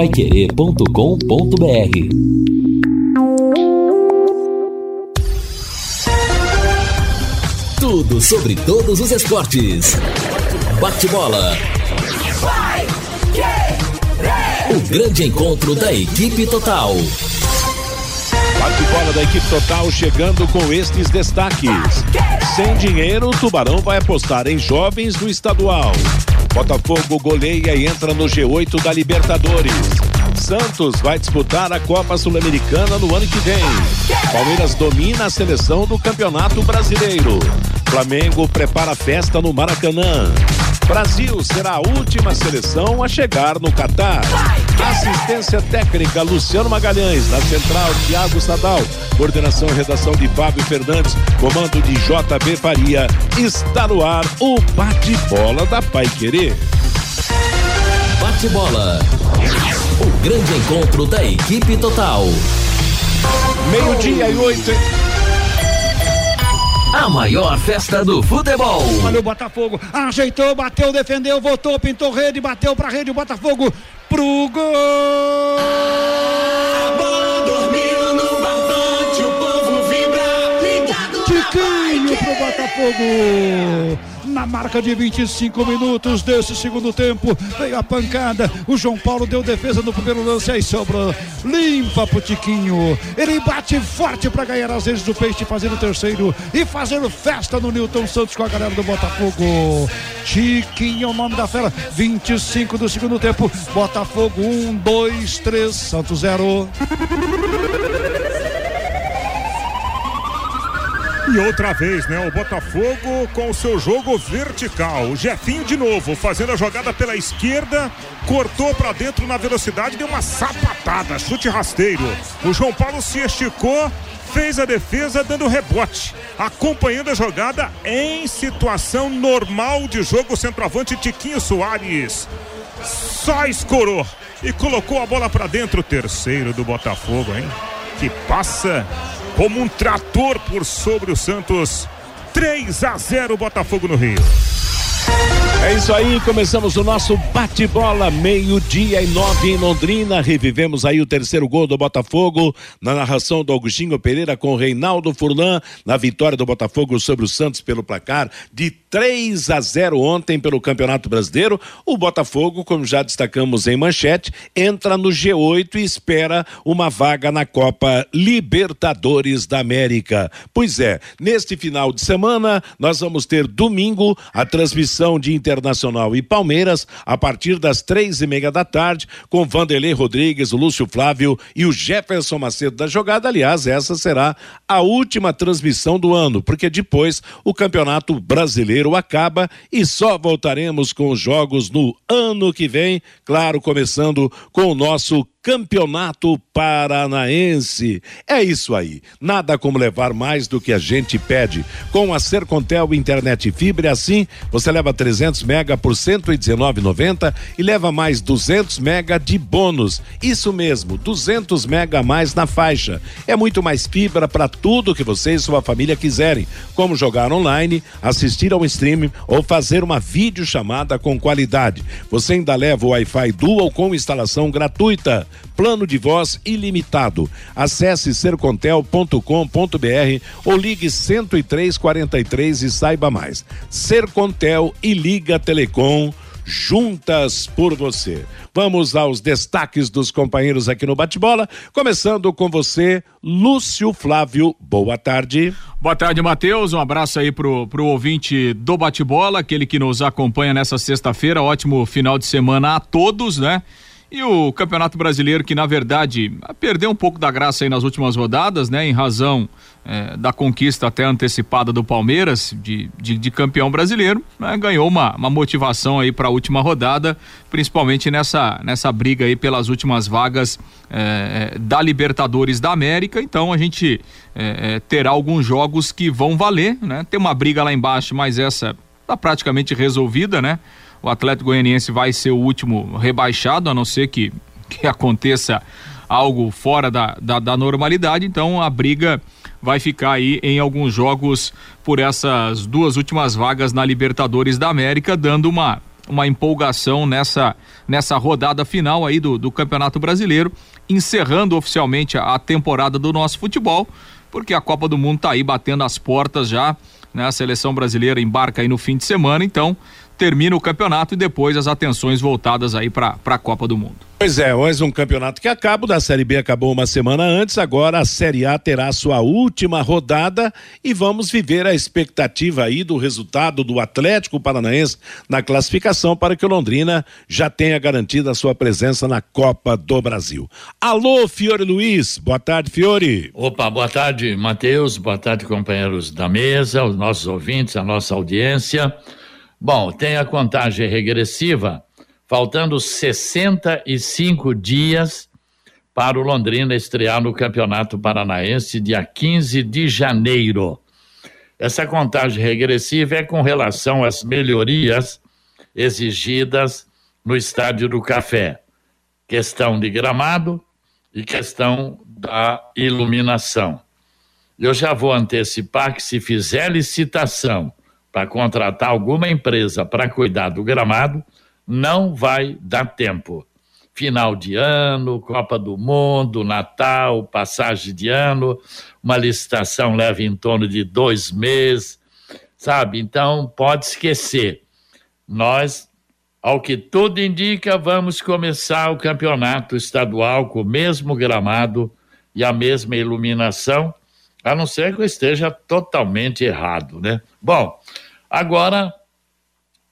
paiquerê.com.br Tudo sobre todos os esportes. Bate-bola. O grande encontro da equipe total. Bate-bola da equipe total chegando com estes destaques. Sem dinheiro, o Tubarão vai apostar em jovens no estadual. Botafogo goleia e entra no G8 da Libertadores. Santos vai disputar a Copa Sul-Americana no ano que vem. Palmeiras domina a seleção do Campeonato Brasileiro. Flamengo prepara festa no Maracanã. Brasil será a última seleção a chegar no Catar. Assistência técnica Luciano Magalhães, na central Thiago Sadal, coordenação e redação de Fábio Fernandes, comando de JB Faria. Está no ar o bate-bola da Pai Querer. Bate-bola. O grande encontro da equipe total. Meio-dia e oito. A maior festa do futebol. Olha o Botafogo, ajeitou, bateu, defendeu, voltou, pintou rede, bateu pra rede, o Botafogo pro gol! Bola Botafogo! Na marca de 25 minutos desse segundo tempo, veio a pancada. O João Paulo deu defesa no primeiro lance, aí sobrou. Limpa pro Tiquinho. Ele bate forte para ganhar as vezes do peixe, fazendo o terceiro e fazendo festa no Newton Santos com a galera do Botafogo. Tiquinho é o nome da fera. 25 do segundo tempo. Botafogo 1, 2, 3, Santos 0. E outra vez, né? O Botafogo com o seu jogo vertical. O Jefinho de novo, fazendo a jogada pela esquerda, cortou para dentro na velocidade, deu uma sapatada, chute rasteiro. O João Paulo se esticou, fez a defesa dando rebote, acompanhando a jogada em situação normal de jogo. Centroavante Tiquinho Soares só escorou e colocou a bola para dentro. Terceiro do Botafogo, hein? Que passa como um trator por sobre o Santos. 3 a 0 Botafogo no Rio. É isso aí, começamos o nosso bate-bola, meio-dia e nove em Londrina. Revivemos aí o terceiro gol do Botafogo, na narração do Augustinho Pereira com Reinaldo Furlan, na vitória do Botafogo sobre o Santos pelo placar de 3 a 0 ontem pelo Campeonato Brasileiro. O Botafogo, como já destacamos em manchete, entra no G8 e espera uma vaga na Copa Libertadores da América. Pois é, neste final de semana, nós vamos ter domingo a transmissão de Internacional e Palmeiras a partir das três e meia da tarde, com Vanderlei Rodrigues, Lúcio Flávio e o Jefferson Macedo da jogada. Aliás, essa será a última transmissão do ano, porque depois o Campeonato Brasileiro acaba e só voltaremos com os jogos no ano que vem, claro, começando com o nosso Campeonato Paranaense. É isso aí. Nada como levar mais do que a gente pede. Com a Sercontel Internet Fibra, assim, você leva 300 mega por 119,90 e leva mais 200 mega de bônus. Isso mesmo, 200 mega a mais na faixa. É muito mais fibra para tudo que você e sua família quiserem, como jogar online, assistir ao streaming ou fazer uma videochamada com qualidade. Você ainda leva o Wi-Fi Dual com instalação gratuita. Plano de voz ilimitado. Acesse sercontel.com.br ou ligue 10343 e saiba mais. Sercontel e Liga Telecom juntas por você. Vamos aos destaques dos companheiros aqui no Bate-Bola, começando com você, Lúcio Flávio. Boa tarde. Boa tarde, Matheus. Um abraço aí pro, pro ouvinte do Bate-Bola, aquele que nos acompanha nessa sexta-feira. Ótimo final de semana a todos, né? E o Campeonato Brasileiro, que na verdade perdeu um pouco da graça aí nas últimas rodadas, né? Em razão é, da conquista até antecipada do Palmeiras de, de, de campeão brasileiro, né? ganhou uma, uma motivação aí para a última rodada, principalmente nessa, nessa briga aí pelas últimas vagas é, da Libertadores da América. Então a gente é, é terá alguns jogos que vão valer, né? Tem uma briga lá embaixo, mas essa tá praticamente resolvida, né? O Atlético Goianiense vai ser o último rebaixado, a não ser que, que aconteça algo fora da, da, da normalidade, então a briga vai ficar aí em alguns jogos por essas duas últimas vagas na Libertadores da América, dando uma uma empolgação nessa, nessa rodada final aí do, do Campeonato Brasileiro, encerrando oficialmente a, a temporada do nosso futebol, porque a Copa do Mundo está aí batendo as portas já, né? A seleção brasileira embarca aí no fim de semana, então termina o campeonato e depois as atenções voltadas aí para a Copa do Mundo. Pois é, mais um campeonato que acaba, o da Série B acabou uma semana antes, agora a Série A terá sua última rodada e vamos viver a expectativa aí do resultado do Atlético Paranaense na classificação para que o Londrina já tenha garantido a sua presença na Copa do Brasil. Alô, Fiore Luiz, boa tarde, Fiore. Opa, boa tarde, Matheus, boa tarde, companheiros da mesa, os nossos ouvintes, a nossa audiência. Bom, tem a contagem regressiva, faltando 65 dias para o Londrina estrear no Campeonato Paranaense, dia 15 de janeiro. Essa contagem regressiva é com relação às melhorias exigidas no Estádio do Café. Questão de gramado e questão da iluminação. Eu já vou antecipar que se fizer licitação para contratar alguma empresa para cuidar do gramado, não vai dar tempo. Final de ano, Copa do Mundo, Natal, passagem de ano, uma licitação leva em torno de dois meses, sabe? Então, pode esquecer. Nós, ao que tudo indica, vamos começar o campeonato estadual com o mesmo gramado e a mesma iluminação, a não ser que eu esteja totalmente errado, né? Bom, agora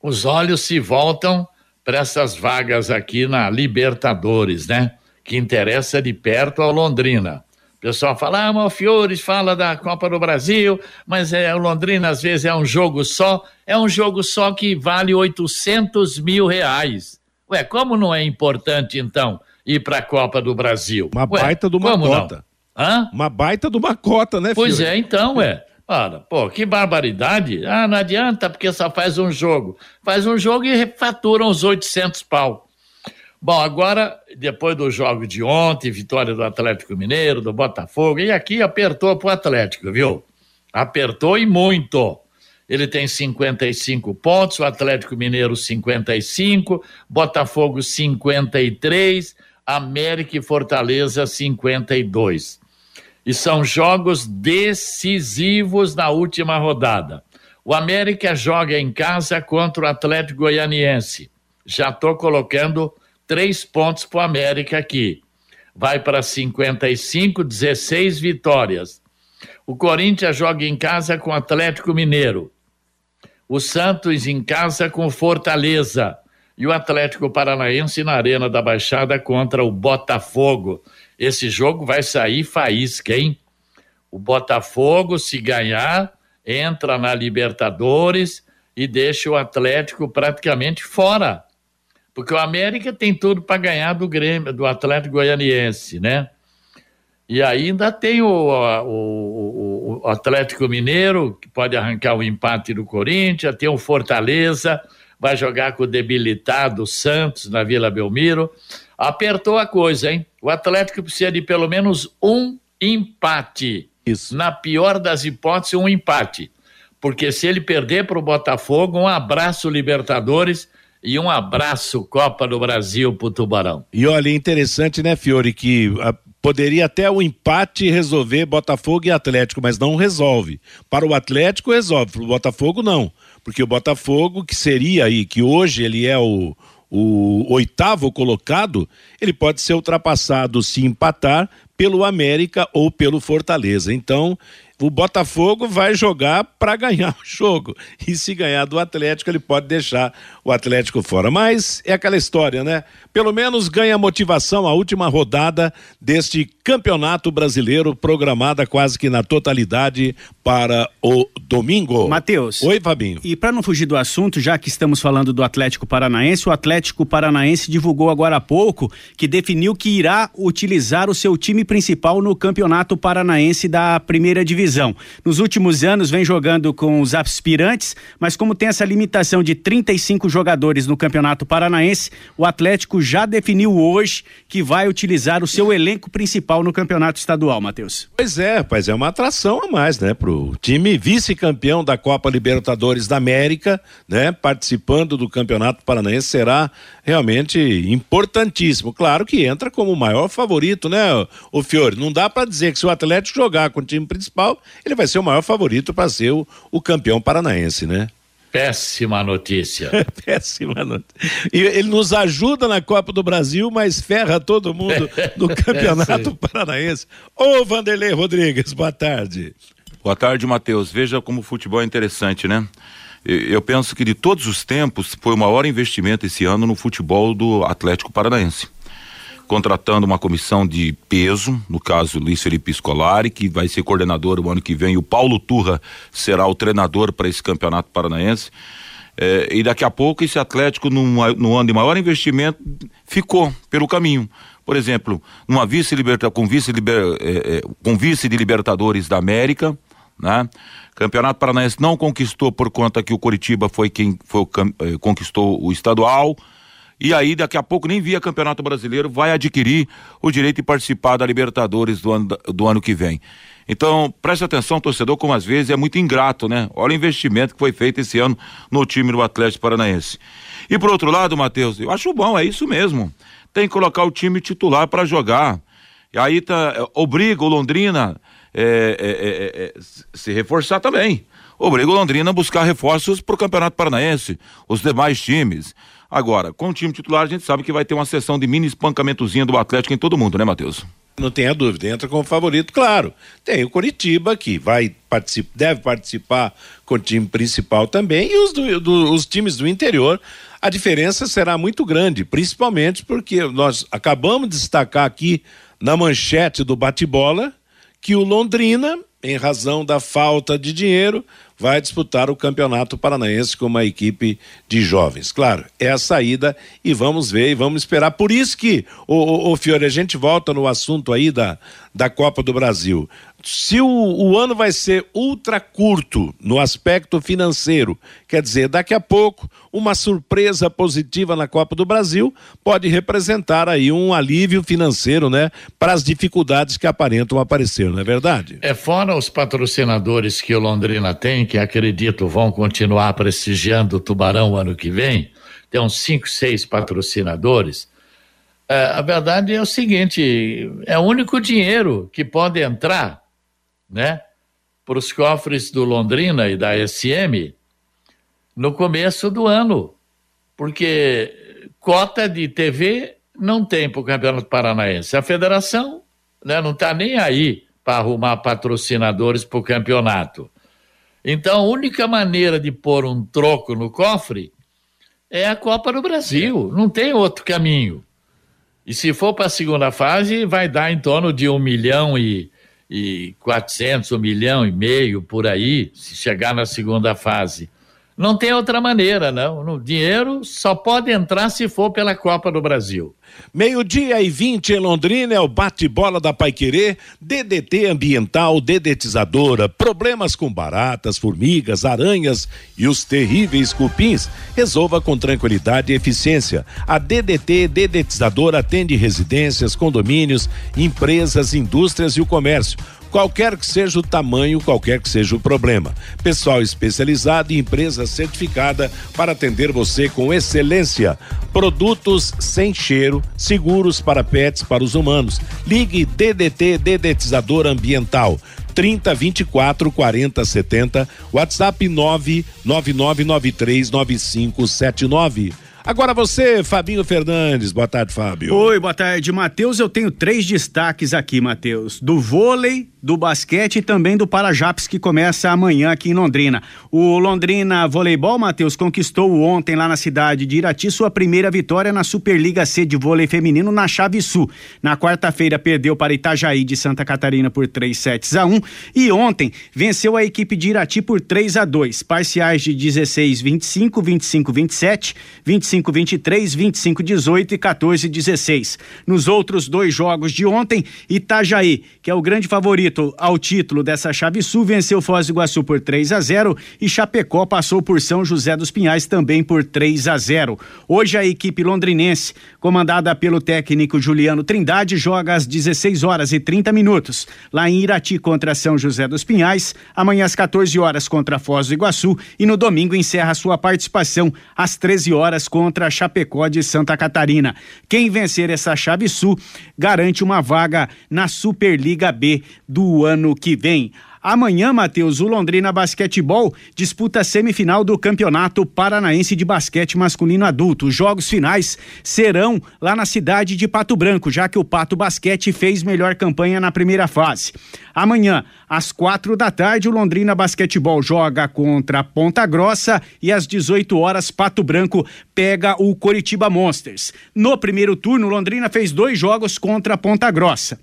os olhos se voltam para essas vagas aqui na Libertadores, né? Que interessa de perto ao Londrina. O pessoal fala, ah, Malfiores fala da Copa do Brasil, mas é, o Londrina às vezes é um jogo só, é um jogo só que vale 800 mil reais. Ué, como não é importante então ir para a Copa do Brasil? Uma Ué, baita de uma não? cota. Hã? Uma baita de uma cota, né, Pois Fiore? é, então, é. Ora, pô, que barbaridade. Ah, não adianta porque só faz um jogo. Faz um jogo e fatura uns 800 pau. Bom, agora, depois do jogo de ontem, vitória do Atlético Mineiro, do Botafogo, e aqui apertou pro Atlético, viu? Apertou e muito. Ele tem 55 pontos, o Atlético Mineiro 55, Botafogo 53, América e Fortaleza 52 e são jogos decisivos na última rodada. O América joga em casa contra o Atlético Goianiense. Já estou colocando três pontos para o América aqui. Vai para 55, 16 vitórias. O Corinthians joga em casa com o Atlético Mineiro. O Santos em casa com o Fortaleza. E o Atlético Paranaense na Arena da Baixada contra o Botafogo. Esse jogo vai sair faísca, hein? O Botafogo, se ganhar, entra na Libertadores e deixa o Atlético praticamente fora. Porque o América tem tudo para ganhar do Grêmio, do Atlético Goianiense, né? E ainda tem o, o, o, Atlético Mineiro, que pode arrancar o empate do Corinthians, tem o Fortaleza, vai jogar com o debilitado Santos na Vila Belmiro. Apertou a coisa, hein? O Atlético precisa de pelo menos um empate. Isso. Na pior das hipóteses, um empate. Porque se ele perder para o Botafogo, um abraço Libertadores e um abraço Copa do Brasil para o Tubarão. E olha, interessante, né, Fiore, que a, poderia até o empate resolver Botafogo e Atlético, mas não resolve. Para o Atlético resolve, para o Botafogo não. Porque o Botafogo, que seria aí, que hoje ele é o, o oitavo colocado, ele pode ser ultrapassado se empatar pelo América ou pelo Fortaleza. Então, o Botafogo vai jogar para ganhar o jogo. E se ganhar do Atlético, ele pode deixar o Atlético fora. Mas é aquela história, né? Pelo menos ganha motivação a última rodada deste Campeonato Brasileiro, programada quase que na totalidade para o domingo. Matheus. Oi, Fabinho. E para não fugir do assunto, já que estamos falando do Atlético Paranaense, o Atlético Paranaense divulgou agora há pouco que definiu que irá utilizar o seu time principal no Campeonato Paranaense da Primeira Divisão. Nos últimos anos vem jogando com os aspirantes, mas como tem essa limitação de 35 jogadores no Campeonato Paranaense, o Atlético já definiu hoje que vai utilizar o seu elenco principal no Campeonato Estadual, Matheus. Pois é, rapaz, é uma atração a mais, né, pro time vice-campeão da Copa Libertadores da América, né, participando do Campeonato Paranaense será realmente importantíssimo. Claro que entra como o maior favorito, né, o Fiore? Não dá para dizer que se o Atlético jogar com o time principal, ele vai ser o maior favorito para ser o, o campeão paranaense, né? Péssima notícia. Péssima notícia. E ele nos ajuda na Copa do Brasil, mas ferra todo mundo no Campeonato Paranaense. Ô Vanderlei Rodrigues, boa tarde. Boa tarde, Matheus. Veja como o futebol é interessante, né? Eu penso que de todos os tempos foi o maior investimento esse ano no futebol do Atlético Paranaense. Contratando uma comissão de peso, no caso Luiz Felipe Scolari, que vai ser coordenador o ano que vem, e o Paulo Turra será o treinador para esse campeonato paranaense. É, e daqui a pouco esse Atlético, no ano de maior investimento, ficou pelo caminho. Por exemplo, numa vice com vice, é, é, com vice de Libertadores da América, né? Campeonato Paranaense não conquistou por conta que o Coritiba foi quem foi, eh, conquistou o estadual. E aí, daqui a pouco, nem via Campeonato Brasileiro, vai adquirir o direito de participar da Libertadores do ano, do ano que vem. Então, preste atenção, torcedor, como às vezes é muito ingrato, né? Olha o investimento que foi feito esse ano no time do Atlético Paranaense. E por outro lado, Matheus, eu acho bom, é isso mesmo. Tem que colocar o time titular para jogar. E aí tá, eh, obriga o Londrina é é, é, é, se reforçar também. Obriga o Londrina a buscar reforços para o Campeonato Paranaense, os demais times. Agora, com o time titular, a gente sabe que vai ter uma sessão de mini espancamentozinha do Atlético em todo mundo, né, Matheus? Não tenha dúvida, entra como favorito, claro. Tem o Coritiba, que vai deve participar com o time principal também, e os, do, do, os times do interior. A diferença será muito grande, principalmente porque nós acabamos de destacar aqui na manchete do bate-bola que o Londrina, em razão da falta de dinheiro, vai disputar o Campeonato Paranaense com uma equipe de jovens. Claro, é a saída e vamos ver e vamos esperar. Por isso que, o, Fiore, a gente volta no assunto aí da, da Copa do Brasil se o, o, ano vai ser ultra curto no aspecto financeiro, quer dizer, daqui a pouco uma surpresa positiva na Copa do Brasil pode representar aí um alívio financeiro, né, para as dificuldades que aparentam aparecer, não é verdade? É fora os patrocinadores que o Londrina tem, que acredito vão continuar prestigiando o Tubarão ano que vem, tem uns cinco, seis patrocinadores. É, a verdade é o seguinte: é o único dinheiro que pode entrar né, para os cofres do Londrina e da SM no começo do ano, porque cota de TV não tem para o Campeonato Paranaense. A federação né, não está nem aí para arrumar patrocinadores para o campeonato. Então, a única maneira de pôr um troco no cofre é a Copa do Brasil. Não tem outro caminho. E se for para a segunda fase, vai dar em torno de um milhão e e 400, um milhão e meio por aí, se chegar na segunda fase. Não tem outra maneira, não. O dinheiro só pode entrar se for pela Copa do Brasil. Meio-dia e 20 em Londrina é o bate-bola da Paiquerê, DDT ambiental, dedetizadora, problemas com baratas, formigas, aranhas e os terríveis cupins. Resolva com tranquilidade e eficiência. A DDT dedetizadora atende residências, condomínios, empresas, indústrias e o comércio qualquer que seja o tamanho, qualquer que seja o problema. Pessoal especializado e empresa certificada para atender você com excelência. Produtos sem cheiro, seguros para pets, para os humanos. Ligue DDT Dedetizador Ambiental 30 24 40 70, WhatsApp 99993 9579. Agora você, Fabinho Fernandes. Boa tarde, Fábio. Oi, boa tarde, Matheus. Eu tenho três destaques aqui, Matheus. Do vôlei, do basquete e também do Parajaps, que começa amanhã aqui em Londrina. O Londrina Voleibol, Matheus, conquistou ontem lá na cidade de Irati sua primeira vitória na Superliga C de vôlei feminino na Chave Sul. Na quarta-feira perdeu para Itajaí de Santa Catarina por 3 sets a 1 e ontem venceu a equipe de Irati por 3 a 2, parciais de 16 25, 25 27, 25 25-23, 25-18 e 14-16. Nos outros dois jogos de ontem, Itajaí, que é o grande favorito ao título dessa chave sul, venceu Foz do Iguaçu por 3 a 0 e Chapecó passou por São José dos Pinhais também por 3 a 0. Hoje a equipe londrinense, comandada pelo técnico Juliano Trindade, joga às 16 horas e 30 minutos, lá em Irati contra São José dos Pinhais, amanhã às 14 horas contra Foz do Iguaçu e no domingo encerra sua participação às 13 horas contra a Chapecó de Santa Catarina. Quem vencer essa chave sul garante uma vaga na Superliga B do ano que vem. Amanhã, Matheus, o Londrina Basquetebol disputa a semifinal do Campeonato Paranaense de Basquete Masculino Adulto. Os jogos finais serão lá na cidade de Pato Branco, já que o Pato Basquete fez melhor campanha na primeira fase. Amanhã, às quatro da tarde, o Londrina Basquetebol joga contra Ponta Grossa e às 18 horas, Pato Branco pega o Coritiba Monsters. No primeiro turno, Londrina fez dois jogos contra Ponta Grossa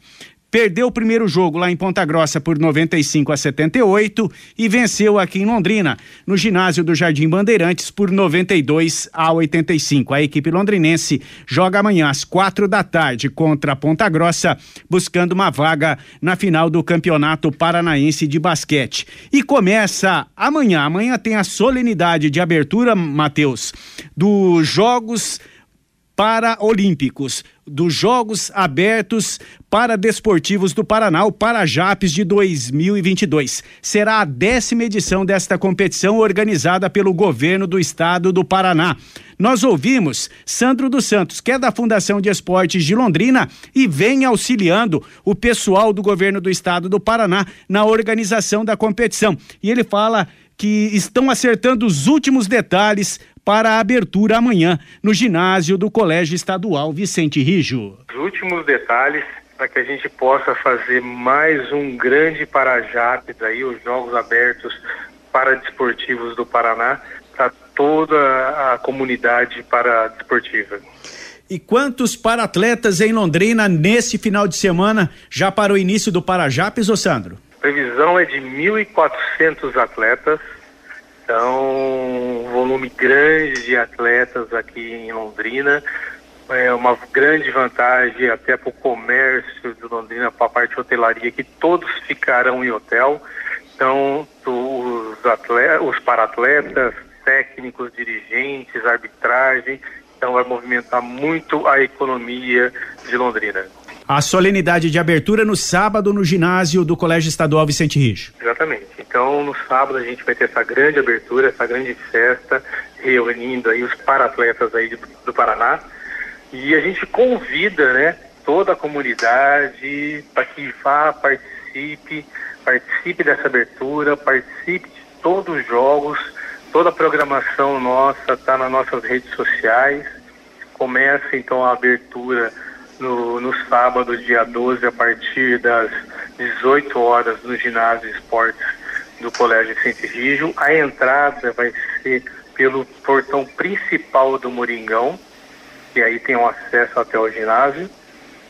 perdeu o primeiro jogo lá em Ponta Grossa por 95 a 78 e venceu aqui em Londrina, no ginásio do Jardim Bandeirantes, por 92 a 85. A equipe londrinense joga amanhã às quatro da tarde contra Ponta Grossa, buscando uma vaga na final do Campeonato Paranaense de Basquete. E começa amanhã. Amanhã tem a solenidade de abertura, Matheus, dos Jogos Paraolímpicos dos Jogos Abertos para Desportivos do Paraná, o Parajapes de 2022. Será a décima edição desta competição organizada pelo governo do estado do Paraná. Nós ouvimos Sandro dos Santos, que é da Fundação de Esportes de Londrina e vem auxiliando o pessoal do governo do estado do Paraná na organização da competição. E ele fala que estão acertando os últimos detalhes para a abertura amanhã no ginásio do Colégio Estadual Vicente Rijo. Os últimos detalhes para que a gente possa fazer mais um grande Parajapes aí, os Jogos Abertos para Desportivos do Paraná, para toda a comunidade para desportiva. E quantos para-atletas em Londrina nesse final de semana já para o início do Parajapes, ô Sandro? Previsão é de 1.400 atletas, então, um volume grande de atletas aqui em Londrina. É uma grande vantagem até para o comércio de Londrina, para a parte de hotelaria, que todos ficarão em hotel. Então, os, atletas, os paratletas, técnicos, dirigentes, arbitragem, então vai movimentar muito a economia de Londrina. A solenidade de abertura no sábado no ginásio do Colégio Estadual Vicente Rijo. Exatamente. Então, no sábado a gente vai ter essa grande abertura, essa grande festa, reunindo aí os paratletas aí do, do Paraná. E a gente convida, né, toda a comunidade para que vá, participe, participe dessa abertura, participe de todos os jogos, toda a programação nossa está nas nossas redes sociais. Começa então a abertura no, no sábado, dia 12, a partir das 18 horas, no ginásio esportes do Colégio Vicente Rígio. A entrada vai ser pelo portão principal do Moringão, e aí tem um acesso até o ginásio.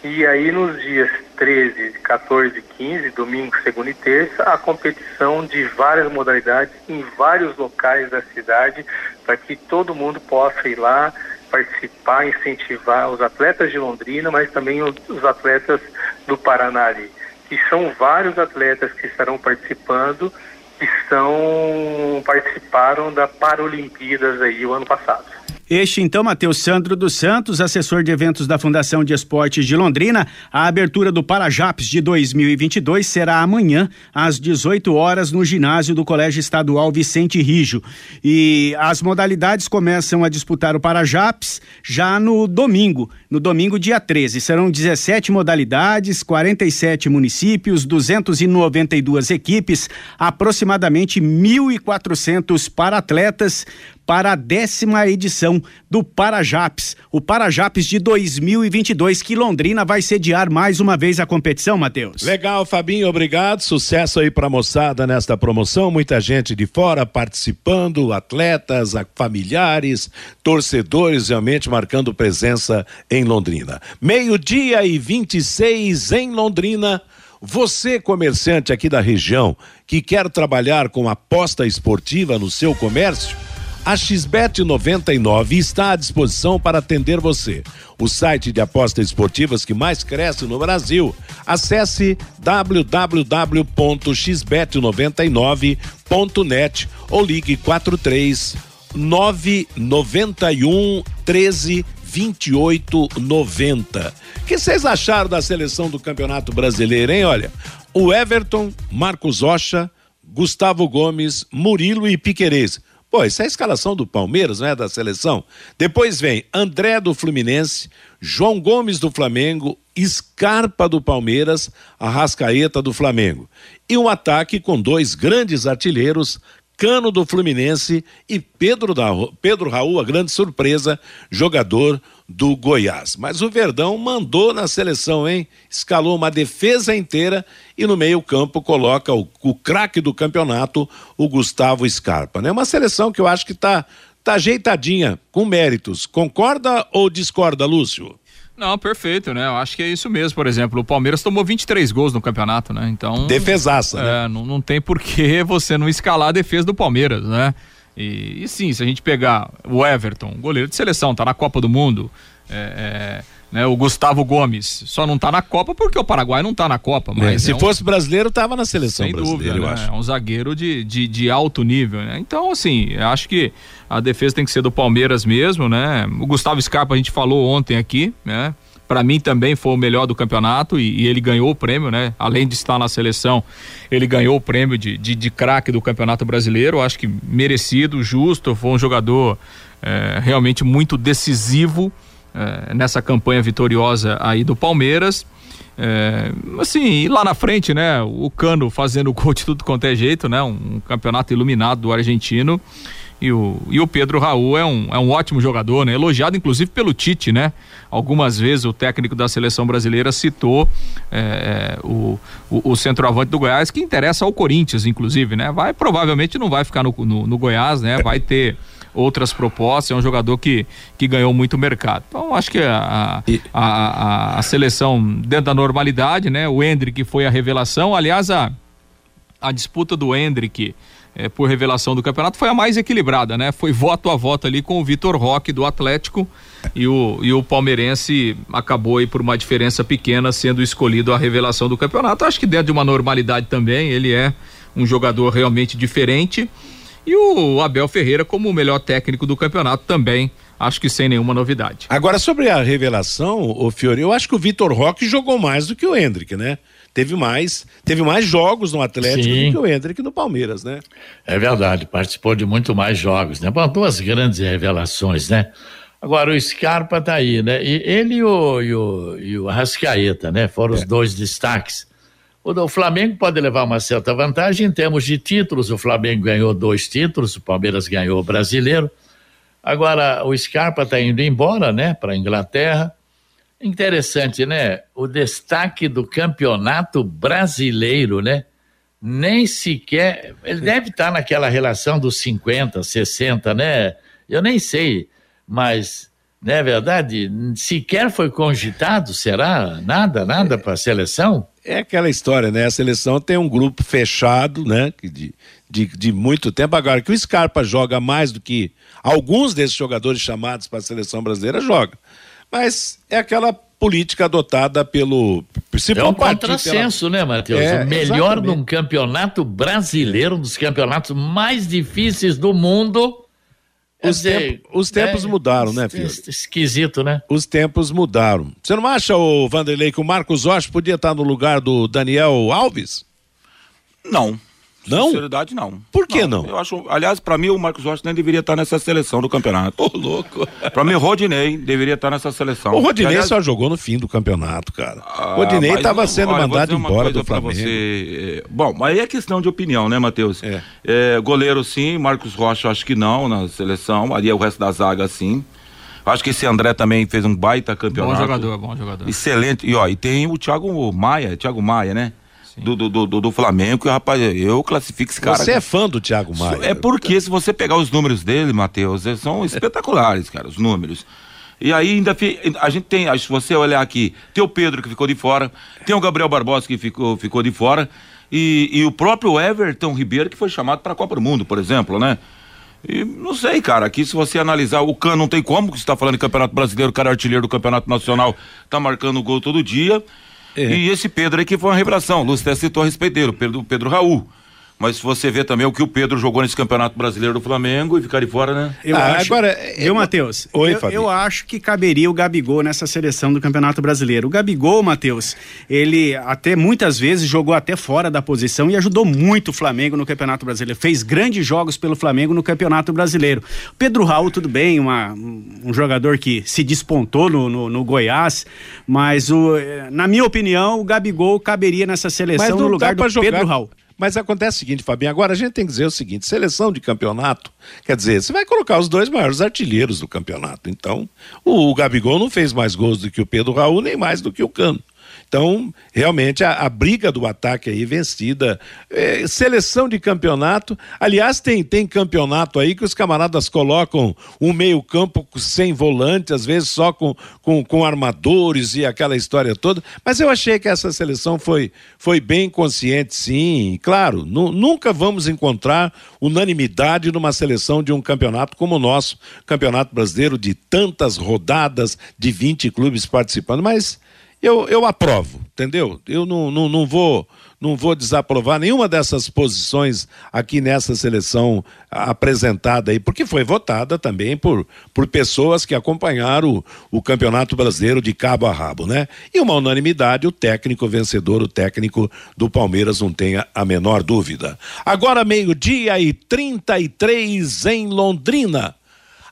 E aí nos dias 13, 14 e 15, domingo, segunda e terça, a competição de várias modalidades em vários locais da cidade, para que todo mundo possa ir lá participar, incentivar os atletas de Londrina, mas também os, atletas do Paraná ali, que são vários atletas que estarão participando, que são participaram da Paralimpíadas aí o ano passado. Este então, Matheus Sandro dos Santos, assessor de eventos da Fundação de Esportes de Londrina. A abertura do Parajaps de 2022 será amanhã, às 18 horas, no ginásio do Colégio Estadual Vicente Rijo. E as modalidades começam a disputar o Parajaps já no domingo, no domingo, dia 13. Serão 17 modalidades, 47 municípios, 292 equipes, aproximadamente 1.400 para-atletas para a décima edição do Parajaps, o Parajaps de 2022, que Londrina vai sediar mais uma vez a competição, Matheus. Legal, Fabinho, obrigado. Sucesso aí para a moçada nesta promoção. Muita gente de fora participando, atletas, familiares, torcedores realmente marcando presença em Londrina. Meio-dia e 26 em Londrina. Você, comerciante aqui da região, que quer trabalhar com aposta esportiva no seu comércio, A XBET 99 está à disposição para atender você. O site de apostas esportivas que mais cresce no Brasil. Acesse www.xbet99.net ou ligue 43 991 13 2890. O que vocês acharam da seleção do Campeonato Brasileiro, hein? Olha, o Everton, Marcos Rocha, Gustavo Gomes, Murilo e Piquerez. Pô, isso é a escalação do Palmeiras, não é? Da seleção. Depois vem André do Fluminense, João Gomes do Flamengo, Scarpa do Palmeiras, Arrascaeta do Flamengo. E um ataque com dois grandes artilheiros, Cano do Fluminense e Pedro, da, Pedro Raul, a grande surpresa, jogador do Goiás. Mas o Verdão mandou na seleção, hein? Escalou uma defesa inteira e no meio-campo coloca o, o craque do campeonato, o Gustavo Scarpa. É né? uma seleção que eu acho que está tá ajeitadinha, com méritos. Concorda ou discorda, Lúcio? Não, perfeito, né? Eu acho que é isso mesmo. Por exemplo, o Palmeiras tomou 23 gols no campeonato, né? Então. Defesaça, é, né? Não, não tem por que você não escalar a defesa do Palmeiras, né? E, e, sim, se a gente pegar o Everton, goleiro de seleção, tá na Copa do Mundo, é, é, né, o Gustavo Gomes só não tá na Copa porque o Paraguai não tá na Copa. É, mas se é um, fosse brasileiro, tava na seleção sem brasileira, dúvida, eu né? acho. É um zagueiro de, de, de alto nível, né? Então, assim, acho que a defesa tem que ser do Palmeiras mesmo, né? O Gustavo Scarpa a gente falou ontem aqui, né? para mim também foi o melhor do campeonato e, e, ele ganhou o prêmio, né? Além de estar na seleção, ele ganhou o prêmio de, de, de craque do Campeonato Brasileiro. Acho que merecido, justo. Foi um jogador é, realmente muito decisivo é, nessa campanha vitoriosa aí do Palmeiras. É, assim, lá na frente, né? O Cano fazendo gol de tudo quanto é jeito, né? Um, um campeonato iluminado do argentino. E o, e o Pedro Raul é um, é um ótimo jogador, né? Elogiado inclusive pelo Tite, né? Algumas vezes o técnico da seleção brasileira citou é, o, o, o, centroavante do Goiás, que interessa ao Corinthians, inclusive, né? Vai, provavelmente não vai ficar no, no, no Goiás, né? Vai ter outras propostas, é um jogador que, que ganhou muito mercado. Então, acho que a, a, a, a seleção dentro da normalidade, né? O Hendrick foi a revelação, aliás, a, a disputa do Hendrick é, por revelação do campeonato foi a mais equilibrada, né? Foi voto a voto ali com o Vitor Roque do Atlético e o, e o palmeirense acabou aí por uma diferença pequena sendo escolhido a revelação do campeonato. Acho que dentro de uma normalidade também, ele é um jogador realmente diferente. E o Abel Ferreira como o melhor técnico do campeonato também, acho que sem nenhuma novidade. Agora sobre a revelação, o Fiore, eu acho que o Vitor Roque jogou mais do que o Hendrick, né? teve mais, teve mais jogos no Atlético Sim. do que o Hendrick no Palmeiras, né? É verdade, participou de muito mais jogos, né? Bom, duas grandes revelações, né? Agora o Scarpa tá aí, né? E ele e o, e o, e o Arrascaeta, né? Foram é. os dois destaques. O, Flamengo pode levar uma certa vantagem em termos de títulos. O Flamengo ganhou dois títulos, o Palmeiras ganhou o brasileiro. Agora o Scarpa está indo embora, né? Para a Inglaterra. Interessante, né? O destaque do campeonato brasileiro, né? Nem sequer. Ele deve estar naquela relação dos 50, 60, né? Eu nem sei, mas, não é verdade? Sequer foi cogitado, será? Nada, nada para a seleção? É aquela história, né? A seleção tem um grupo fechado, né? De, de, de muito tempo. Agora, que o Scarpa joga mais do que alguns desses jogadores chamados para a seleção brasileira, joga. Mas é aquela política adotada pelo. é um contrassenso, pela... né, Matheus? É, o melhor exatamente. num campeonato brasileiro, um dos campeonatos mais difíceis do mundo. Os, dizer, tempo, os tempos é, mudaram, né, filho? Esquisito, né? Os tempos mudaram. Você não acha, o Vanderlei, que o Marcos Rocha podia estar no lugar do Daniel Alves? Não. Não? Sinceridade, não. Por que não? não? Eu acho, aliás, para mim o Marcos Rocha nem deveria estar nessa seleção do campeonato. Ô, louco. Para mim, Rodinei deveria estar nessa seleção. O Rodinei aliás... só jogou no fim do campeonato, cara. Ah, Rodinei estava sendo olha, mandado embora do Flamengo. Você... É, bom, mas aí é questão de opinião, né, Matheus? É. é. Goleiro sim, Marcos Rocha acho que não na seleção, ali é o resto da zaga sim. Acho que esse André também fez um baita campeonato. Bom jogador, bom jogador. Excelente. E ó, e tem o Thiago Maia, Thiago Maia, né? Do, do, do, do, Flamengo, rapaz, eu classifico esse cara. Você é fã do Thiago Maia? É porque se você pegar os números dele, Matheus, são espetaculares, cara, os números. E aí ainda a gente tem, se você olhar aqui, tem o Pedro que ficou de fora, tem o Gabriel Barbosa que ficou, ficou de fora, e, e o próprio Everton Ribeiro que foi chamado para a Copa do Mundo, por exemplo, né? E não sei, cara, aqui se você analisar o Cano, não tem como, que você tá falando de Campeonato Brasileiro, o cara é artilheiro do Campeonato Nacional, tá marcando gol todo dia. E esse Pedro aí que foi uma revelação, Lúcio até citou a respeito dele, Pedro, Pedro Raul. Mas se você vê também o que o Pedro jogou nesse Campeonato Brasileiro do Flamengo e ficar de fora, né? Eu Ah, acho, agora, eu, Matheus, Oi, eu, Fabinho. eu acho que caberia o Gabigol nessa seleção do Campeonato Brasileiro. O Gabigol, Matheus, ele até muitas vezes jogou até fora da posição e ajudou muito o Flamengo no Campeonato Brasileiro. Fez grandes jogos pelo Flamengo no Campeonato Brasileiro. Pedro Raul, tudo bem, uma- um jogador que se despontou no, no- no Goiás, mas o, eh, na minha opinião, o Gabigol caberia nessa seleção no lugar do jogar. Pedro Raul. Mas acontece o seguinte, Fabinho, agora a gente tem que dizer o seguinte, seleção de campeonato, quer dizer, você vai colocar os dois maiores artilheiros do campeonato. Então, o, Gabigol não fez mais gols do que o Pedro Raul, nem mais do que o Cano. Então, realmente, a, a briga do ataque aí vencida. É, seleção de campeonato. Aliás, tem, tem campeonato aí que os camaradas colocam um meio-campo sem volante, às vezes só com, com, com armadores e aquela história toda. Mas eu achei que essa seleção foi, foi bem consciente, sim. Claro, nu- nunca vamos encontrar unanimidade numa seleção de um campeonato como o nosso, Campeonato Brasileiro, de tantas rodadas, de 20 clubes participando, mas eu, eu aprovo, entendeu? Eu não, não, não vou não vou desaprovar nenhuma dessas posições aqui nessa seleção apresentada aí, porque foi votada também por, por pessoas que acompanharam o, o Campeonato Brasileiro de cabo a rabo, né? E uma unanimidade, o técnico vencedor, o técnico do Palmeiras, não tenha a menor dúvida. Agora, meio-dia e 33 em Londrina.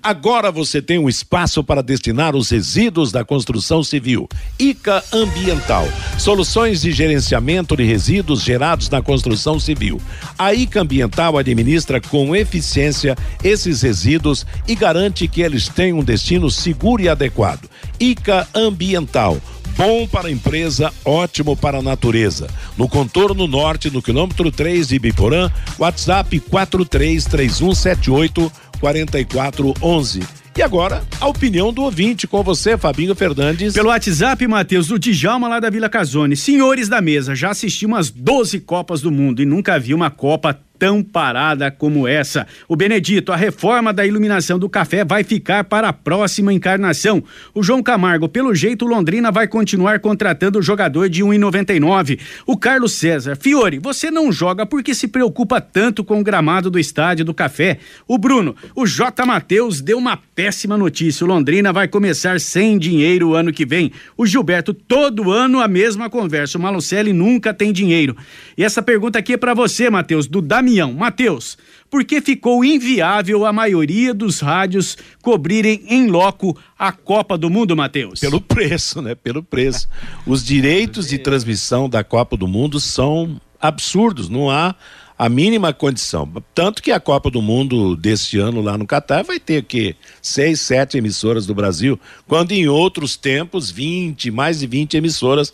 Agora você tem um espaço para destinar os resíduos da construção civil. ICA Ambiental. Soluções de gerenciamento de resíduos gerados na construção civil. A ICA Ambiental administra com eficiência esses resíduos e garante que eles tenham um destino seguro e adequado. ICA Ambiental. Bom para a empresa, ótimo para a natureza. No contorno norte, no quilômetro 3 de Ibiporã, WhatsApp 433178 4411. E agora, a opinião do ouvinte com você, Fabinho Fernandes. Pelo WhatsApp, Matheus, do Djalma lá da Vila Casone. Senhores da mesa, já assisti umas 12 Copas do Mundo e nunca vi uma Copa tão parada como essa. O Benedito, a reforma da iluminação do café vai ficar para a próxima encarnação. O João Camargo, pelo jeito, Londrina vai continuar contratando o jogador de 1,99. O Carlos César, Fiore, você não joga porque se preocupa tanto com o gramado do estádio do café. O Bruno, o J. Matheus deu uma péssima notícia. O Londrina vai começar sem dinheiro o ano que vem. O Gilberto, todo ano a mesma conversa. O Malucelli nunca tem dinheiro. E essa pergunta aqui é para você, Matheus, do Damião. Matheus, por que ficou inviável a maioria dos rádios cobrirem em loco a Copa do Mundo, Matheus? Pelo preço, né? Pelo preço. Os direitos de transmissão da Copa do Mundo são absurdos, não há a mínima condição. Tanto que a Copa do Mundo deste ano lá no Catar vai ter que seis, sete emissoras do Brasil, quando em outros tempos 20, mais de 20 emissoras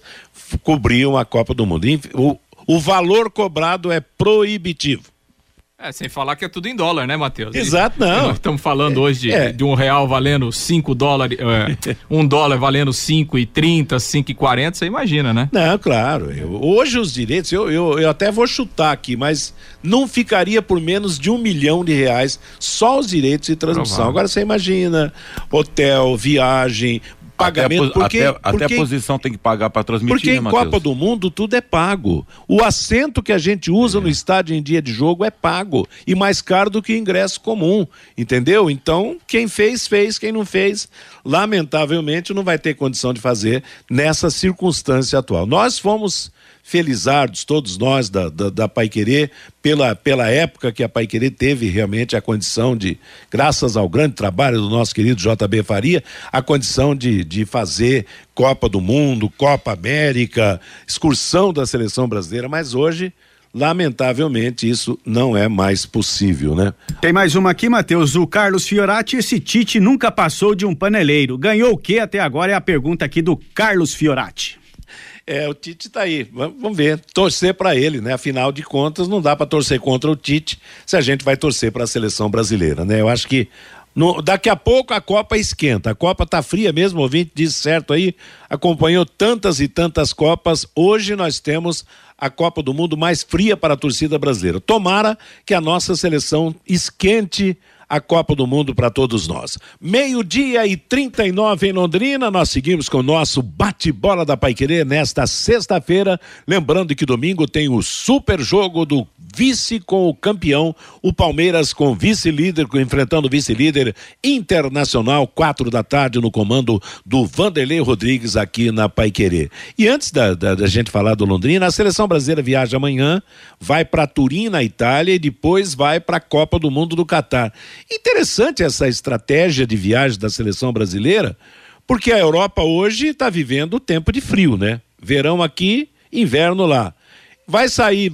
cobriam a Copa do Mundo. O, o valor cobrado é proibitivo. É, sem falar que é tudo em dólar, né, Matheus? Exato, não. Nós estamos falando hoje de, é. de um real valendo 5 dólares, é, um dólar valendo 5,30, 5,40, você imagina, né? Não, claro. eu- hoje os direitos, eu, eu, eu até vou chutar aqui, mas não ficaria por menos de um milhão de reais só os direitos de transmissão. Provável. Agora você imagina hotel, viagem, pagamento. Até, porque, até, até porque, a posição tem que pagar para transmitir, porque né, em Matheus? Copa do Mundo tudo é pago. O assento que a gente usa no estádio em dia de jogo é pago e mais caro do que o ingresso comum, entendeu? Então, quem fez, fez, quem não fez, lamentavelmente não vai ter condição de fazer nessa circunstância atual. Nós fomos felizardos, todos nós da, da, da Pai Querer, pela, pela época que a Pai Querer teve realmente a condição de, graças ao grande trabalho do nosso querido JB Faria, a condição de, de fazer Copa do Mundo, Copa América, excursão da seleção brasileira, mas hoje, lamentavelmente, isso não é mais possível, né? Tem mais uma aqui, Matheus. O Carlos Fiorati, esse Tite nunca passou de um paneleiro. Ganhou o que até agora? É a pergunta aqui do Carlos Fiorati. É, o Tite tá aí. Vamos ver. Torcer para ele, né? Afinal de contas, não dá para torcer contra o Tite se a gente vai torcer para a seleção brasileira, né? Eu acho que no- daqui a pouco a Copa esquenta. A Copa tá fria mesmo, o ouvinte disse certo aí. Acompanhou tantas e tantas Copas. Hoje nós temos a Copa do Mundo mais fria para a torcida brasileira. Tomara que a nossa seleção esquente a Copa do Mundo para todos nós. Meio-dia e 39 em Londrina, nós seguimos com o nosso bate-bola da Paiquerê nesta sexta-feira. Lembrando que domingo tem o super jogo do vice com o campeão, o Palmeiras com vice-líder, enfrentando o vice-líder internacional, quatro da tarde, no comando do Vanderlei Rodrigues aqui na Paiquerê. E antes da, da, da gente falar do Londrina, a seleção brasileira viaja amanhã, vai para Turim, na Itália, e depois vai para a Copa do Mundo do Catar. Interessante essa estratégia de viagem da seleção brasileira, porque a Europa hoje está vivendo tempo de frio, né? Verão aqui, inverno lá. Vai sair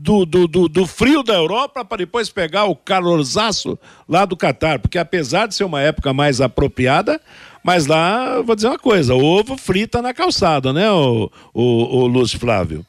do, do, do, do frio da Europa para depois pegar o calorzaço lá do Catar, porque apesar de ser uma época mais apropriada, mas lá, vou dizer uma coisa, ovo frita na calçada, né, o, o, o Lúcio Flávio?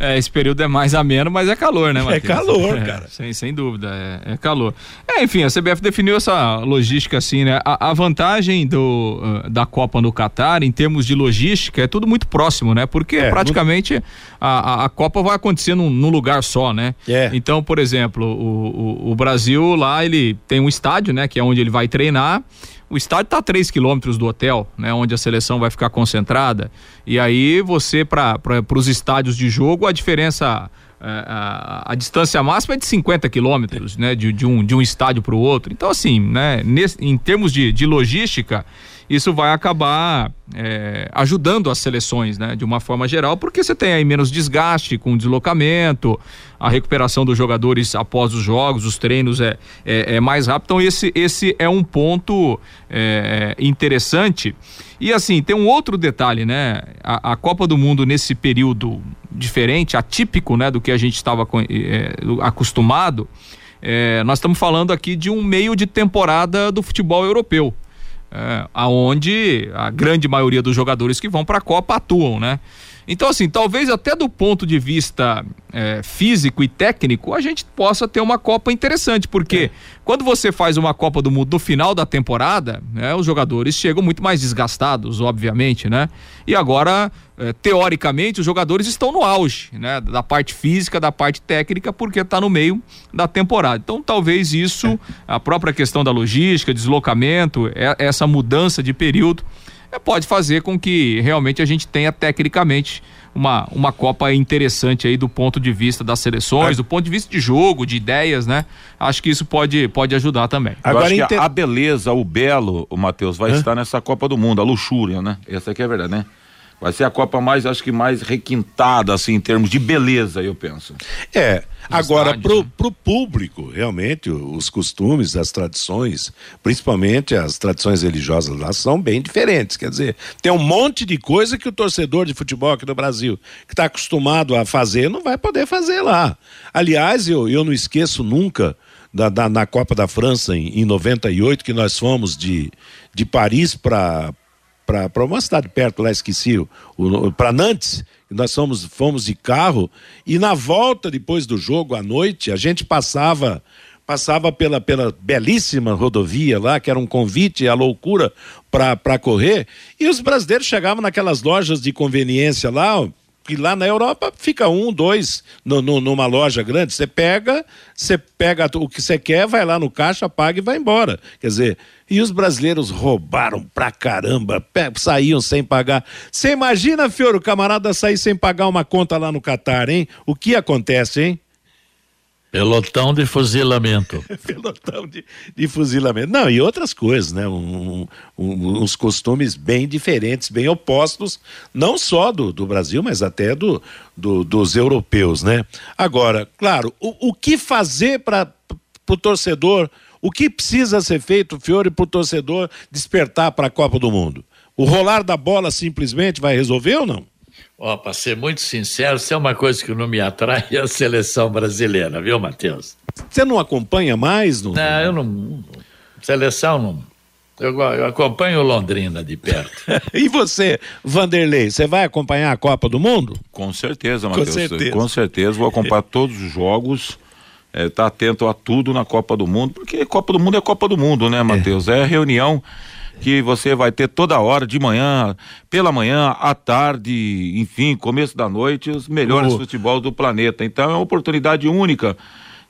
É, esse período é mais ameno, mas é calor, né, Matheus? É calor, é, cara. Sem, sem dúvida, é, é, calor. É, enfim, a CBF definiu essa logística assim, né? A, a vantagem do, uh, da Copa no Catar, em termos de logística, é tudo muito próximo, né? Porque é, praticamente muito... a, a, a, Copa vai acontecer num, num, lugar só, né? É. Então, por exemplo, o, o, o Brasil lá, ele tem um estádio, né? Que é onde ele vai treinar. O estádio está a 3 quilômetros do hotel, né, onde a seleção vai ficar concentrada. E aí você, para os estádios de jogo, a diferença. A, é, a, a, distância máxima é de 50 quilômetros, né? De, de, um, de um estádio para o outro. Então, assim, né? Nesse, em termos de, de logística, isso vai acabar é, ajudando as seleções, né, de uma forma geral, porque você tem aí menos desgaste com o deslocamento, a recuperação dos jogadores após os jogos, os treinos é, é, é mais rápido. Então, esse, esse é um ponto é, interessante. E assim, tem um outro detalhe, né? A, a, Copa do Mundo nesse período diferente, atípico, né, do que a gente estava é, acostumado. É, nós estamos falando aqui de um meio de temporada do futebol europeu é, aonde a grande maioria dos jogadores que vão para a Copa atuam, né? Então, assim, talvez até do ponto de vista é, físico e técnico, a gente possa ter uma Copa interessante, porque é. quando você faz uma Copa do Mundo no final da temporada, né, os jogadores chegam muito mais desgastados, obviamente, né? E agora, é, teoricamente, os jogadores estão no auge, né? Da parte física, da parte técnica, porque está no meio da temporada. Então, talvez isso, a própria questão da logística, deslocamento, é, essa mudança de período é, pode fazer com que realmente a gente tenha tecnicamente uma, uma Copa interessante aí do ponto de vista das seleções, é. do ponto de vista de jogo, de ideias, né? Acho que isso pode, pode ajudar também. Agora, acho que a beleza, o belo, o Matheus, vai Hã? estar nessa Copa do Mundo, a luxúria, né? Essa aqui é a verdade, né? Vai ser a Copa mais, acho que mais requintada, assim, em termos de beleza, eu penso. É. Agora, estádio, pro, né? pro público, realmente, os costumes, as tradições, principalmente as tradições religiosas lá, são bem diferentes. Quer dizer, tem um monte de coisa que o torcedor de futebol aqui no Brasil, que está acostumado a fazer, não vai poder fazer lá. Aliás, eu, eu não esqueço nunca. Da, da, na Copa da França em, em 98, que nós fomos de, de Paris para para uma cidade perto lá, esqueci, para Nantes, nós fomos, fomos de carro, e na volta, depois do jogo, à noite, a gente passava passava pela, pela belíssima rodovia lá, que era um convite à loucura para correr, e os brasileiros chegavam naquelas lojas de conveniência lá, que lá na Europa fica um, dois no, no, numa loja grande. Você pega, você pega o que você quer, vai lá no caixa, paga e vai embora. Quer dizer, e os brasileiros roubaram pra caramba, saíam sem pagar. Você imagina, Fioro, o camarada sair sem pagar uma conta lá no Catar, hein? O que acontece, hein? Pelotão de fuzilamento. Pelotão de, de, fuzilamento. Não, e outras coisas, né? Um, um, uns costumes bem diferentes, bem opostos, não só do, do Brasil, mas até do, do, dos europeus, né? Agora, claro, o, o que fazer para o torcedor, o que precisa ser feito, Fiore, para o torcedor despertar para a Copa do Mundo? O rolar da bola simplesmente vai resolver ou não? Ó, para ser muito sincero, isso é uma coisa que não me atrai é a seleção brasileira, viu, Matheus? Você não acompanha mais? No... Não, eu não. Seleção não. Eu, eu acompanho Londrina de perto. e você, Vanderlei, você vai acompanhar a Copa do Mundo? Com certeza, Matheus. Com certeza. Com certeza, vou acompanhar todos os jogos. É, tá atento a tudo na Copa do Mundo, porque Copa do Mundo é Copa do Mundo, né, Matheus? É. é reunião que você vai ter toda hora, de manhã, pela manhã, à tarde, enfim, começo da noite, os melhores oh. futebol do planeta. Então é uma oportunidade única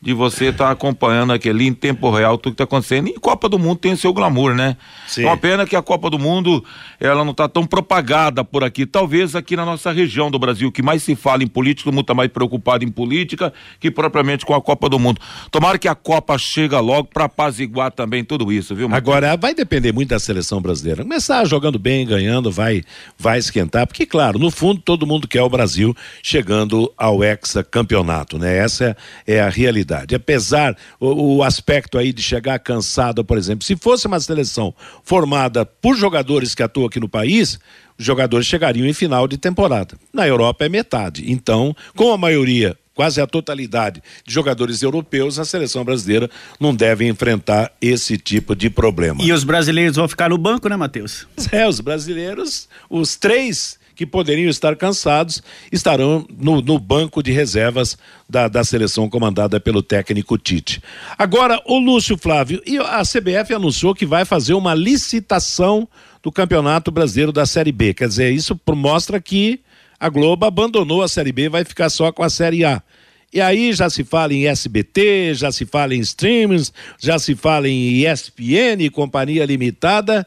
de você estar tá acompanhando aquele em tempo real tudo que está acontecendo. E Copa do Mundo tem o seu glamour, né? Sim. É uma pena que a Copa do Mundo ela não está tão propagada por aqui. Talvez aqui na nossa região do Brasil, que mais se fala em política, todo mundo está mais preocupado em política que propriamente com a Copa do Mundo. Tomara que a Copa chega logo para apaziguar também tudo isso, viu? Matheus? Agora, vai depender muito da seleção brasileira. Começar jogando bem, ganhando, vai, vai esquentar, porque, claro, no fundo, todo mundo quer o Brasil chegando ao hexa campeonato, né? Essa é a realidade. Apesar o, o aspecto aí de chegar cansado, por exemplo, se fosse uma seleção formada por jogadores que atuam aqui no país, os jogadores chegariam em final de temporada. Na Europa é metade. Então, com a maioria quase a totalidade de jogadores europeus, a seleção brasileira não deve enfrentar esse tipo de problema. E os brasileiros vão ficar no banco, né, Matheus? É, os brasileiros, os três que poderiam estar cansados, estarão no, no banco de reservas da, da seleção comandada pelo técnico Tite. Agora, o Lúcio Flávio, e a CBF anunciou que vai fazer uma licitação do Campeonato Brasileiro da Série B. Quer dizer, isso mostra que a Globo abandonou a Série B, vai ficar só com a Série A. E aí já se fala em SBT, já se fala em streamings, já se fala em ESPN, Companhia Limitada.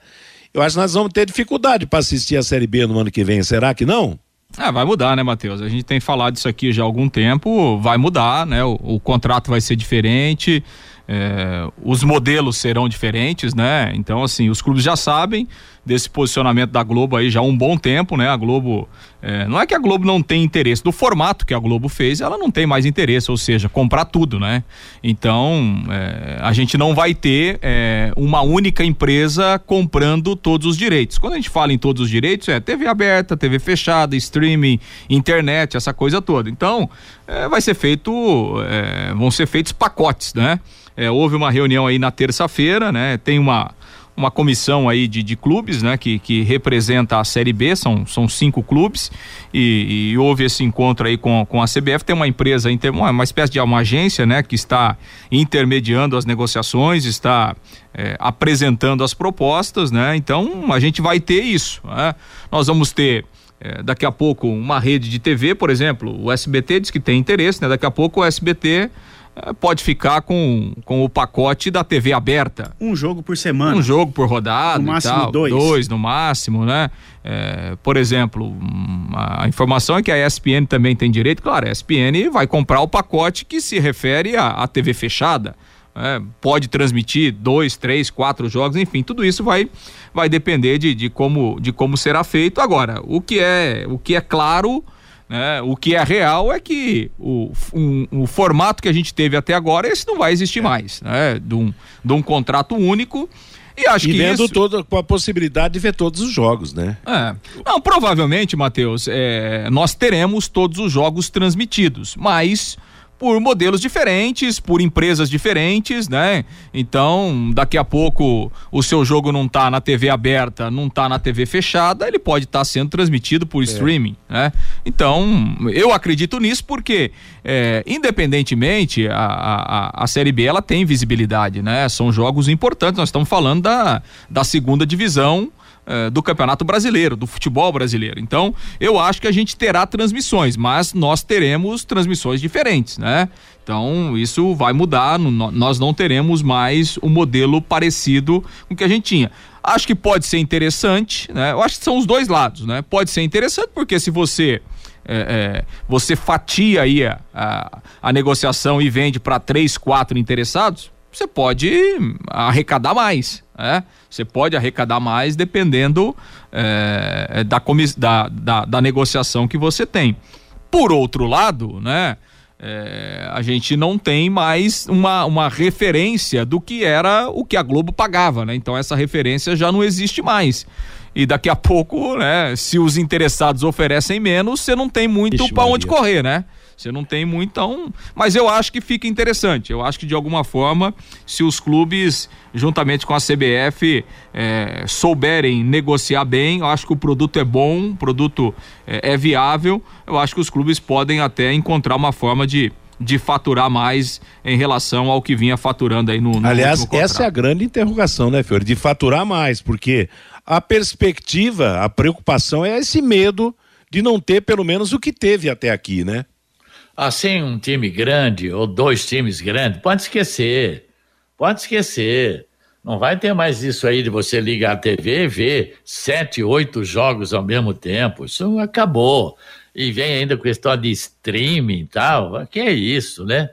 Eu acho que nós vamos ter dificuldade para assistir a Série B no ano que vem, será que não? Ah, vai mudar, né, Matheus? A gente tem falado isso aqui já há algum tempo, vai mudar, né? O, o contrato vai ser diferente, é, os modelos serão diferentes, né? Então, assim, os clubes já sabem desse posicionamento da Globo aí já há um bom tempo, né? A Globo, é, não é que a Globo não tem interesse, do formato que a Globo fez, ela não tem mais interesse, ou seja, comprar tudo, né? Então, é, a gente não vai ter é, uma única empresa comprando todos os direitos. Quando a gente fala em todos os direitos, é TV aberta, TV fechada, streaming, internet, essa coisa toda. Então, é, vai ser feito, é, vão ser feitos pacotes, né? É, houve uma reunião aí na terça-feira, né? Tem uma, uma comissão aí de, de clubes, né? Que, que representa a Série B, são, são cinco clubes e, e houve esse encontro aí com, com a CBF, tem uma empresa, uma, espécie de uma agência, né? Que está intermediando as negociações, está é, apresentando as propostas, né? Então a gente vai ter isso, né? Nós vamos ter é, daqui a pouco uma rede de TV, por exemplo, o SBT diz que tem interesse, né? Daqui a pouco o SBT pode ficar com, com o pacote da TV aberta. Um jogo por semana. Um jogo por rodada. No máximo tal, dois. Dois no máximo, né? É, por exemplo, a informação é que a ESPN também tem direito. Claro, a ESPN vai comprar o pacote que se refere à, à TV fechada. É, pode transmitir dois, três, quatro jogos, enfim, tudo isso vai, vai depender de, de, como, de como será feito. Agora, o que é, o que é claro né? O que é real é que o, um, o formato que a gente teve até agora, esse não vai existir é. mais, né? De um, de um contrato único. E acho e que vendo isso... toda com a possibilidade de ver todos os jogos, né? É. Não, provavelmente, Matheus, é, nós teremos todos os jogos transmitidos, mas por modelos diferentes, por empresas diferentes, né? Então, daqui a pouco o seu jogo não tá na TV aberta, não tá na TV fechada, ele pode estar tá sendo transmitido por é. streaming, né? Então, eu acredito nisso porque, é, independentemente, a, a, a Série B ela tem visibilidade, né? São jogos importantes, nós estamos falando da, da segunda divisão eh, do Campeonato Brasileiro, do futebol brasileiro. Então, eu acho que a gente terá transmissões, mas nós teremos transmissões diferentes, né? Então, isso vai mudar, nós não teremos mais um modelo parecido com o que a gente tinha. Acho que pode ser interessante, né? Eu acho que são os dois lados, né? Pode ser interessante porque se você é, é, você fatia aí a, a, a negociação e vende para três, quatro interessados, você pode arrecadar mais. Né? Você pode arrecadar mais dependendo é, da, da, da, da, negociação que você tem. Por outro lado, né, é, a gente não tem mais uma, uma referência do que era o que a Globo pagava. Né? Então essa referência já não existe mais. E daqui a pouco, né, se os interessados oferecem menos, você não tem muito para onde correr, né? Você não tem muito, então. Mas eu acho que fica interessante. Eu acho que de alguma forma, se os clubes, juntamente com a CBF, é, souberem negociar bem, eu acho que o produto é bom, o produto é, é viável. Eu acho que os clubes podem até encontrar uma forma de de faturar mais em relação ao que vinha faturando aí no, no Aliás, essa é a grande interrogação, né, Fiore? De faturar mais, porque a perspectiva, a preocupação é esse medo de não ter pelo menos o que teve até aqui, né? Assim, um time grande ou dois times grandes, pode esquecer. Pode esquecer. Não vai ter mais isso aí de você ligar a TV e ver sete, oito jogos ao mesmo tempo. Isso acabou. E vem ainda questão de streaming e tal. Que é isso, né?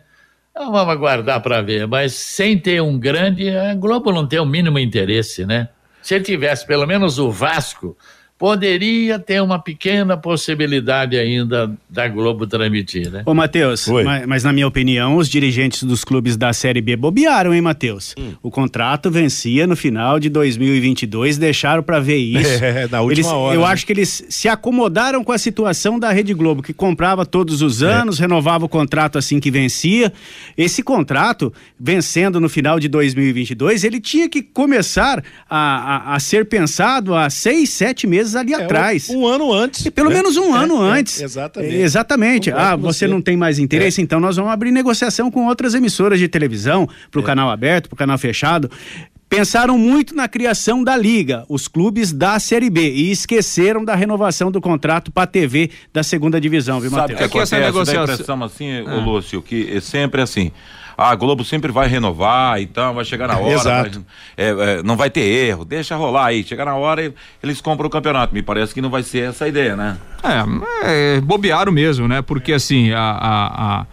Então, vamos aguardar para ver. Mas sem ter um grande, a Globo não tem o mínimo interesse, né? Se tivesse pelo menos o Vasco, poderia ter uma pequena possibilidade ainda da Globo transmitir, né? Ô, Matheus, mas, mas, na minha opinião, os dirigentes dos clubes da Série B bobearam, hein, Matheus? Hum. O contrato vencia no final de 2022, deixaram para ver isso. É, na última eles, hora. Eu né? acho que eles se acomodaram com a situação da Rede Globo, que comprava todos os anos, é. renovava o contrato assim que vencia. Esse contrato, vencendo no final de 2022, ele tinha que começar a, a, a ser pensado há seis, sete meses ali É, atrás. Um, um ano antes. E pelo né? menos um É, ano é, antes. exatamente. É, Exatamente. Concordo Ah, você você. não tem mais interesse, então nós vamos abrir negociação com outras emissoras de televisão, para o canal aberto, para o canal fechado. Pensaram muito na criação da liga, os clubes da Série B, e esqueceram da renovação do contrato para a TV da segunda divisão, viu, Sabe o Matheus? que É que essa acontece? negociação- Dá a impressão assim, ô Lúcio, que é sempre assim. A Globo sempre vai renovar, então vai chegar na hora. Exato. vai- é, é, não vai ter erro, deixa rolar aí. Chega na hora e eles compram o campeonato. Me parece que não vai ser essa a ideia, né? É, é bobearam mesmo, né? Porque assim, a, a, a,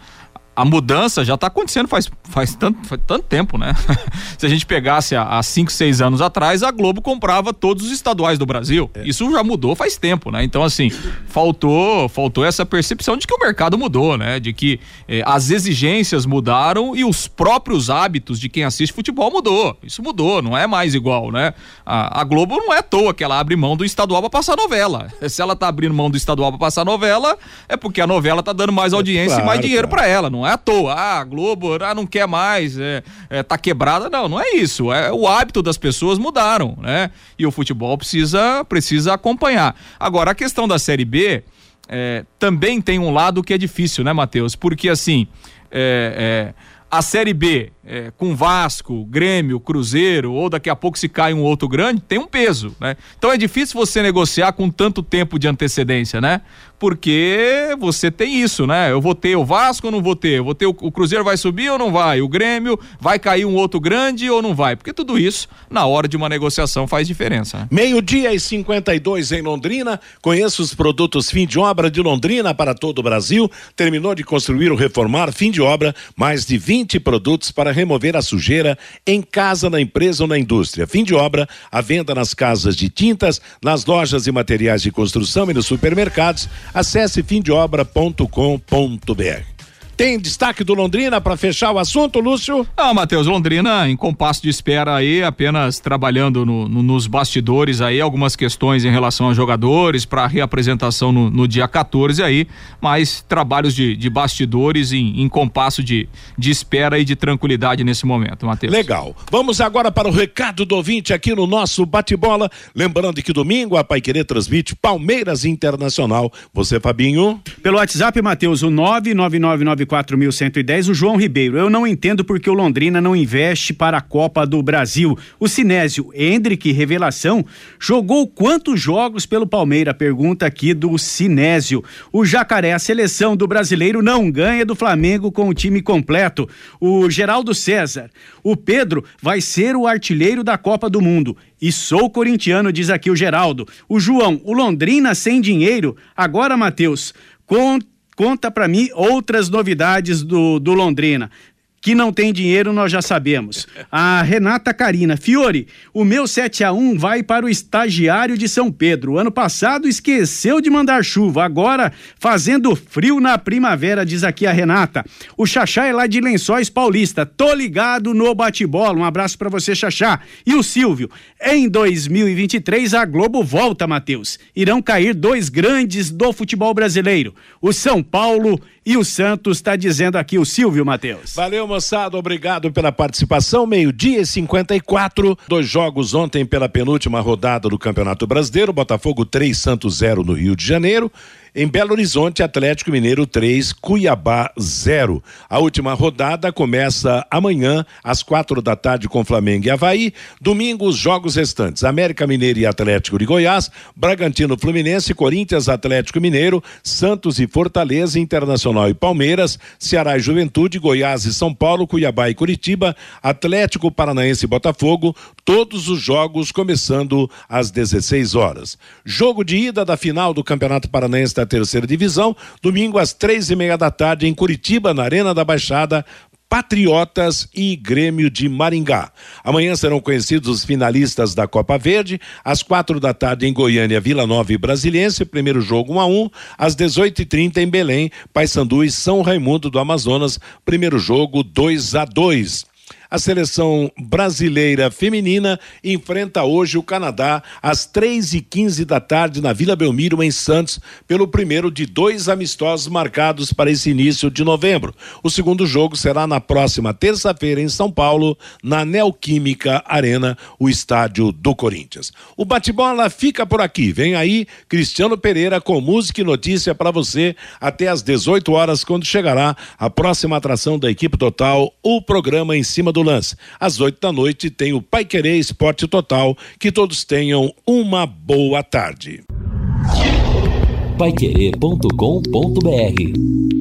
a mudança já está acontecendo faz, faz, tanto, faz tanto tempo, né? Se a gente pegasse há 5, 6 anos atrás, a Globo comprava todos os estaduais do Brasil. Isso já mudou faz tempo, né? Então, assim, faltou, faltou essa percepção de que o mercado mudou, né? De que eh, as exigências mudaram e os próprios hábitos de quem assiste futebol mudou. Isso mudou, não é mais igual, né? A, a Globo não é à toa que ela abre mão do estadual para passar novela. Se ela tá abrindo mão do estadual para passar novela, é porque a novela tá dando mais audiência e mais claro, dinheiro claro. para ela, não é à toa. Ah, Globo ah, não quer mais, é, é, tá quebrada. Não, não é isso. É o hábito das pessoas mudaram, né? E o futebol precisa, precisa acompanhar. Agora, a questão da Série B é, também tem um lado que é difícil, né, Matheus? Porque assim, é, é, a Série B, é, com Vasco, Grêmio, Cruzeiro, ou daqui a pouco se cai um outro grande, tem um peso, né? Então é difícil você negociar com tanto tempo de antecedência, né? Porque você tem isso, né? Eu vou ter o Vasco ou não vou ter? Eu vou ter o, o Cruzeiro vai subir ou não vai? O Grêmio vai cair um outro grande ou não vai? Porque tudo isso, na hora de uma negociação, faz diferença, né? Meio-dia e 52 em Londrina. Conheça os produtos fim de obra de Londrina para todo o Brasil. Terminou de construir ou reformar, fim de obra, mais de 20 produtos para remover a sujeira em casa, na empresa ou na indústria. Fim de obra, a venda nas casas de tintas, nas lojas e materiais de construção e nos supermercados. Acesse fimdeobra.com.br. Tem destaque do Londrina para fechar o assunto, Lúcio? Ah, Matheus, Londrina em compasso de espera aí, apenas trabalhando no- no- nos bastidores aí, algumas questões em relação a jogadores para reapresentação no, no dia 14 aí, mas trabalhos de, de bastidores em, em compasso de, de espera e de tranquilidade nesse momento, Matheus. Legal. Vamos agora para o recado do ouvinte aqui no nosso bate-bola. Lembrando que domingo a Pai Querer transmite Palmeiras Internacional. Você, Fabinho? Pelo WhatsApp, Matheus, o 99994.110, o João Ribeiro. Eu não entendo porque o Londrina não investe para a Copa do Brasil. O Sinésio Hendrick, revelação, jogou quantos jogos pelo Palmeiras? Pergunta aqui do Sinésio. O Jacaré, a seleção do brasileiro não ganha do Flamengo com o time completo. O Geraldo César, o Pedro vai ser o artilheiro da Copa do Mundo. E sou corintiano, diz aqui o Geraldo. O João, o Londrina sem dinheiro. Agora, Matheus, con- conta pra mim outras novidades do, do Londrina. Que não tem dinheiro, nós já sabemos. A Renata Carina, Fiore, o meu 7 a 1 vai para o estagiário de São Pedro. Ano passado esqueceu de mandar chuva, agora fazendo frio na primavera, diz aqui a Renata. O Xaxá é lá de Lençóis Paulista. Tô ligado no bate-bola. Um abraço para você, Xaxá. E o Silvio, em 2023 a Globo volta, Matheus. Irão cair dois grandes do futebol brasileiro, o São Paulo e o Santos, tá dizendo aqui o Silvio, Matheus. Valeu, moçada. Obrigado pela participação. Meio-dia e 54. Dois jogos ontem pela penúltima rodada do Campeonato Brasileiro. Botafogo 3, Santos 0 no Rio de Janeiro. Em Belo Horizonte, Atlético Mineiro 3, Cuiabá 0. A última rodada começa amanhã, às quatro da tarde, com Flamengo e Havaí. Domingo, os jogos restantes: América Mineiro e Atlético de Goiás, Bragantino Fluminense, Corinthians, Atlético Mineiro, Santos e Fortaleza, Internacional e Palmeiras, Ceará e Juventude, Goiás e São Paulo, Cuiabá e Curitiba, Atlético Paranaense e Botafogo, todos os jogos começando às 16 horas. Jogo de ida da final do Campeonato Paranaense da terceira divisão, domingo às três e meia da tarde em Curitiba, na Arena da Baixada, Patriotas e Grêmio de Maringá. Amanhã serão conhecidos os finalistas da Copa Verde, às quatro da tarde em Goiânia, Vila Nova e Brasiliense, primeiro jogo 1 a 1 às 18h30 em Belém, Paysandu e São Raimundo do Amazonas, primeiro jogo 2 a 2 a seleção brasileira feminina enfrenta hoje o Canadá às três e quinze da tarde na Vila Belmiro, em Santos, pelo primeiro de dois amistosos marcados para esse início de novembro. O segundo jogo será na próxima terça-feira em São Paulo, na Neoquímica Arena, o estádio do Corinthians. O bate-bola fica por aqui. Vem aí Cristiano Pereira com música e notícia para você até às 18 horas, quando chegará a próxima atração da equipe total, o programa em cima do do lance. Às oito da noite tem o Pai Querer Esporte Total. Que todos tenham uma boa tarde. Paiquerê.com.br